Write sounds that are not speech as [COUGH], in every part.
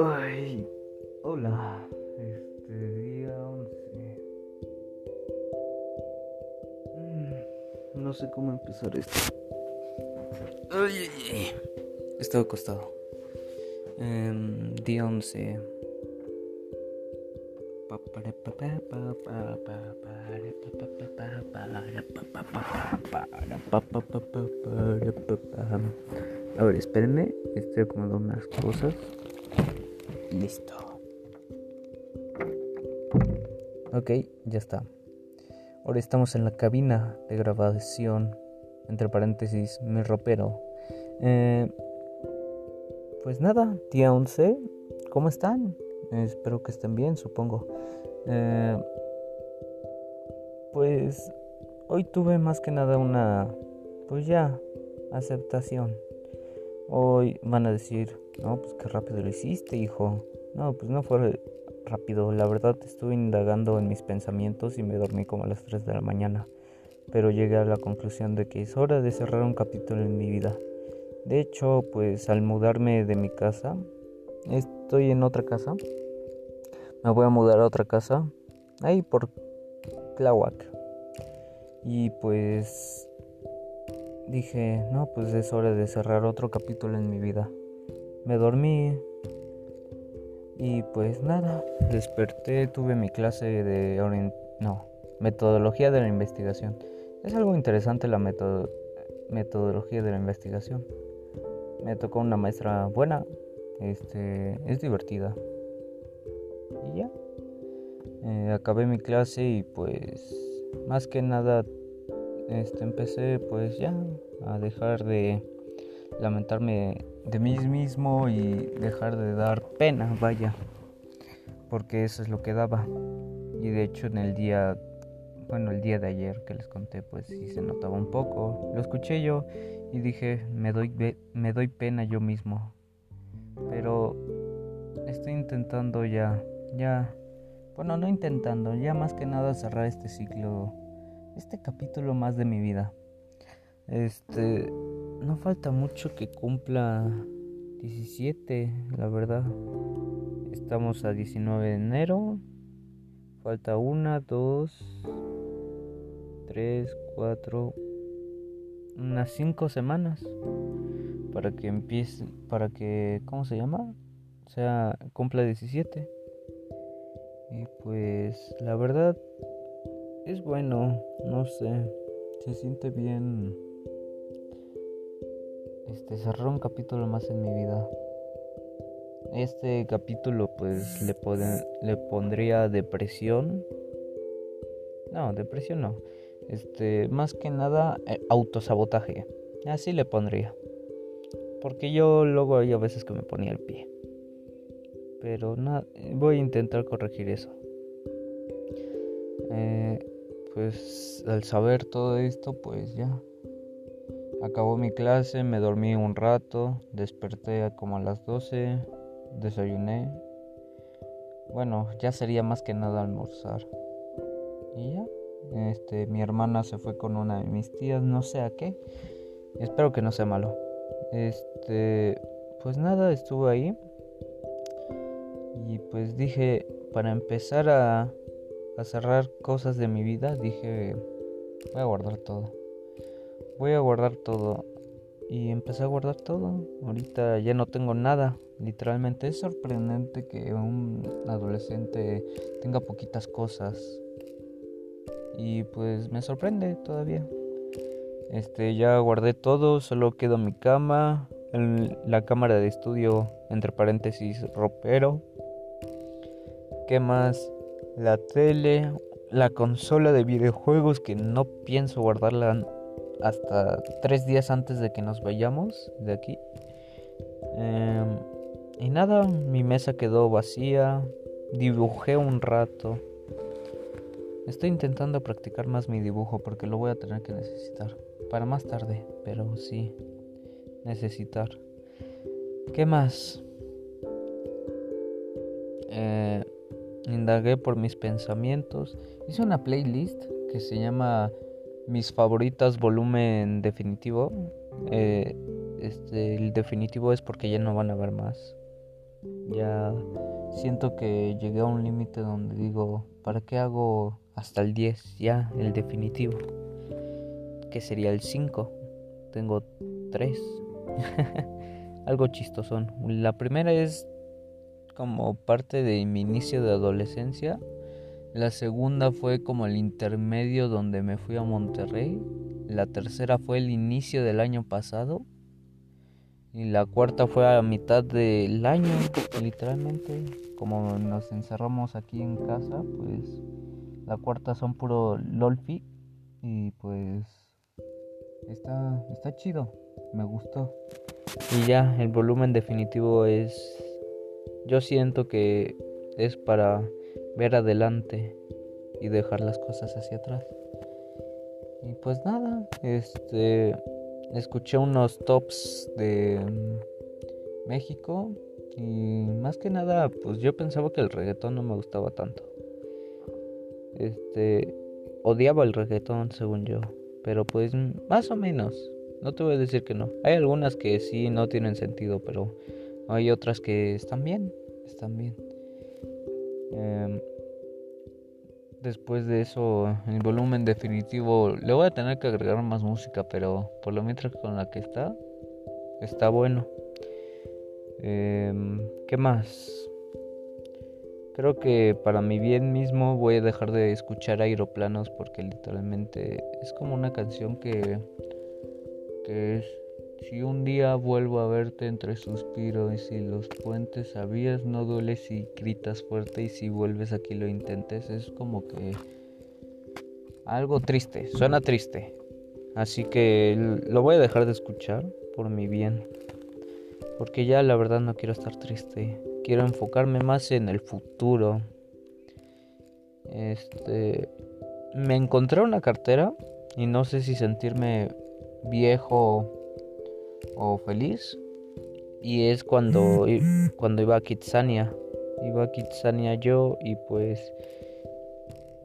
Ay, hola, este día 11. Mm, no sé cómo empezar esto. Ay, ay. Estaba acostado. Em, día 11. A ver, espérenme. Estoy acomodando unas cosas. Listo. Ok, ya está. Ahora estamos en la cabina de grabación. Entre paréntesis, mi ropero. Eh, pues nada, día 11. ¿Cómo están? Espero que estén bien, supongo. Eh, pues hoy tuve más que nada una, pues ya, aceptación. Hoy van a decir, no, pues qué rápido lo hiciste, hijo. No, pues no fue rápido. La verdad estuve indagando en mis pensamientos y me dormí como a las 3 de la mañana. Pero llegué a la conclusión de que es hora de cerrar un capítulo en mi vida. De hecho, pues al mudarme de mi casa, estoy en otra casa. Me voy a mudar a otra casa. Ahí por Tláhuac. Y pues dije, no, pues es hora de cerrar otro capítulo en mi vida. Me dormí y pues nada, desperté, tuve mi clase de no, metodología de la investigación. Es algo interesante la metodología de la investigación. Me tocó una maestra buena, este, es divertida. Y ya. Eh, acabé mi clase y pues más que nada este, empecé pues ya a dejar de lamentarme de mí mismo y dejar de dar pena, vaya, porque eso es lo que daba. Y de hecho en el día, bueno, el día de ayer que les conté, pues sí se notaba un poco. Lo escuché yo y dije, me doy, me doy pena yo mismo. Pero estoy intentando ya, ya, bueno, no intentando, ya más que nada cerrar este ciclo, este capítulo más de mi vida. Este, no falta mucho que cumpla 17, la verdad. Estamos a 19 de enero. Falta una, dos, tres, cuatro, unas cinco semanas para que empiece, para que, ¿cómo se llama? O sea, cumpla 17. Y pues, la verdad, es bueno, no sé, se siente bien este, cerrar un capítulo más en mi vida. Este capítulo pues le, le pondría depresión. No, depresión no. Este, más que nada eh, autosabotaje. Así le pondría. Porque yo luego hay a veces que me ponía el pie. Pero nada, voy a intentar corregir eso. Eh, pues al saber todo esto, pues ya Acabó mi clase, me dormí un rato, desperté como a las 12, desayuné. Bueno, ya sería más que nada almorzar. Y ya, este, mi hermana se fue con una de mis tías, no sé a qué. Espero que no sea malo. Este, pues nada, estuve ahí. Y pues dije, para empezar a, a cerrar cosas de mi vida, dije, voy a guardar todo voy a guardar todo. Y empecé a guardar todo. Ahorita ya no tengo nada. Literalmente es sorprendente que un adolescente tenga poquitas cosas. Y pues me sorprende todavía. Este, ya guardé todo, solo quedó mi cama, la cámara de estudio, entre paréntesis, ropero. ¿Qué más? La tele, la consola de videojuegos que no pienso guardarla hasta tres días antes de que nos vayamos de aquí. Em, y nada, mi mesa quedó vacía, dibujé un rato. Estoy intentando practicar más mi dibujo porque lo voy a tener que necesitar. Para más tarde, pero sí, necesitar. ¿Qué más? Eh, indagué por mis pensamientos. Hice una playlist que se llama mis favoritas volumen definitivo. Eh, este, el definitivo es porque ya no van a haber más. Ya siento que llegué a un límite donde digo, ¿para qué hago hasta el 10? Ya, el definitivo. Que sería el 5. Tengo 3. [LAUGHS] Algo chistosón. La primera es como parte de mi inicio de adolescencia. La segunda fue como el intermedio donde me fui a Monterrey. La tercera fue el inicio del año pasado. Y la cuarta fue a mitad del año, literalmente. Como nos encerramos aquí en casa, pues la cuarta son puro LOLFI. Y pues está, está chido, me gustó. Y ya, el volumen definitivo es... Yo siento que es para ver adelante y dejar las cosas hacia atrás. Y pues nada, este escuché unos tops de mm, México y más que nada, pues yo pensaba que el reggaetón no me gustaba tanto. Este odiaba el reggaetón según yo, pero pues más o menos. No te voy a decir que no. Hay algunas que sí no tienen sentido, pero hay otras que están bien, están bien. Em, después de eso, el volumen definitivo, le voy a tener que agregar más música, pero por lo mientras con la que está, está bueno. Em, ¿Qué más? Creo que para mi bien mismo voy a dejar de escuchar aeroplanos porque literalmente es como una canción que, que es si un día vuelvo a verte entre suspiros y los puentes sabías no duele si gritas fuerte y si vuelves aquí lo intentes es como que algo triste, suena triste. Así que lo voy a dejar de escuchar por mi bien. Porque ya la verdad no quiero estar triste. Quiero enfocarme más en el futuro. Este me encontré una cartera y no sé si sentirme viejo o feliz. Y es cuando, cuando iba a Kitsania. Iba a Kitsania yo y pues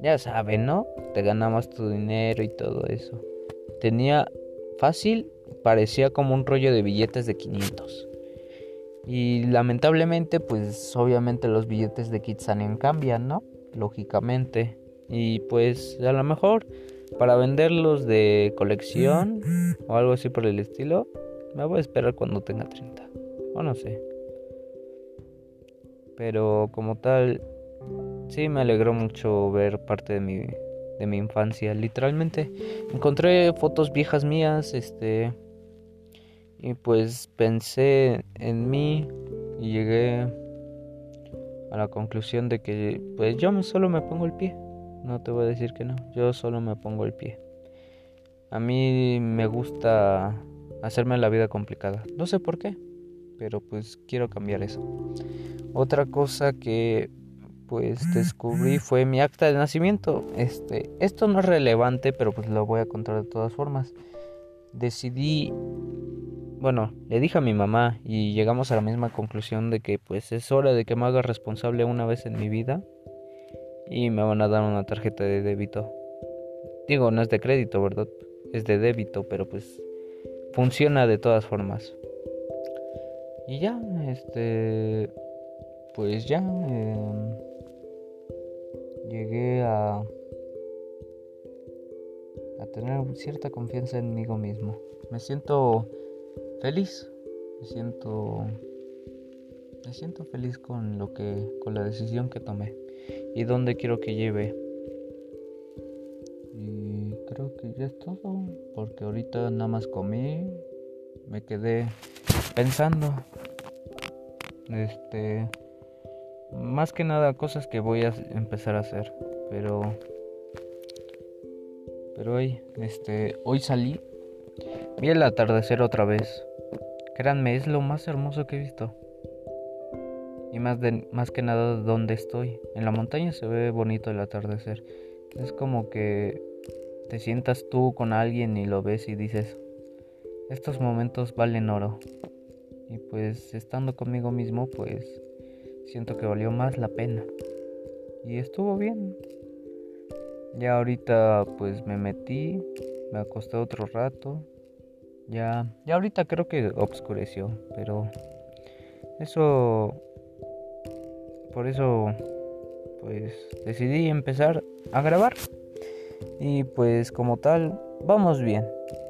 ya saben, ¿no? Te ganabas tu dinero y todo eso. Tenía fácil, parecía como un rollo de billetes de 500. Y lamentablemente, pues obviamente los billetes de Kitsania cambian, ¿no? Lógicamente. Y pues a lo mejor para venderlos de colección o algo así por el estilo, me voy a esperar cuando tenga 30. O no sé. Pero como tal, sí me alegró mucho ver parte de mi, de mi infancia. Literalmente encontré fotos viejas mías, este... Y pues pensé en mí y llegué a la conclusión de que pues yo solo me pongo el pie. No te voy a decir que no, yo solo me pongo el pie. A mí me gusta hacerme la vida complicada. No sé por qué, pero pues quiero cambiar eso. Otra cosa que pues descubrí [CLEARS THROAT] fue mi acta de nacimiento. Este, esto no es relevante, pero pues lo voy a contar de todas formas. Decidí, bueno, le dije a mi mamá y llegamos a la misma conclusión de que pues es hora de que me haga responsable una vez en mi vida y me van a dar una tarjeta de débito. Digo, no es de crédito, ¿verdad? Es de débito, pero pues funciona de todas formas. Y ya, este, pues ya em, llegué a, a tener cierta confianza en mí mismo. Me siento feliz, me siento, me siento feliz con lo que, con la decisión que tomé y dónde quiero que lleve creo que ya es todo. Porque ahorita nada más comí. Me quedé pensando. Este. Más que nada cosas que voy a empezar a hacer. Pero. Pero hoy, este. Hoy salí. Vi el atardecer otra vez. Créanme, es lo más hermoso que he visto. Y más, de, más que nada donde estoy. En la montaña se ve bonito el atardecer. Es como que te sientas tú con alguien y lo ves y dices, estos momentos valen oro. Y pues estando conmigo mismo, pues siento que valió más la pena. Y estuvo bien. Ya ahorita pues me metí, me acosté otro rato. Ya, ya ahorita creo que obscureció, pero eso por eso pues decidí empezar a grabar. Y pues como tal, vamos bien,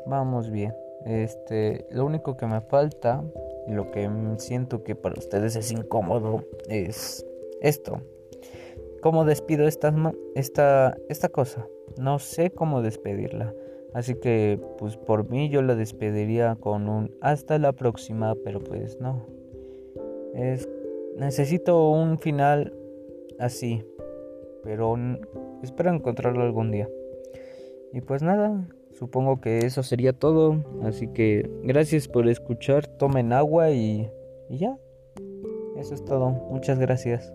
vamos bien. Este, lo único que me falta y lo que siento que para ustedes es incómodo es esto. ¿Cómo despido esta, esta, esta cosa? No sé cómo despedirla. Así que, pues por mí yo la despediría con un hasta la próxima, pero pues no. Es, necesito un final así, pero espero encontrarlo algún día. Y pues nada, supongo que eso sería todo. Así que gracias por escuchar, tomen agua y, y ya. Eso es todo. Muchas gracias.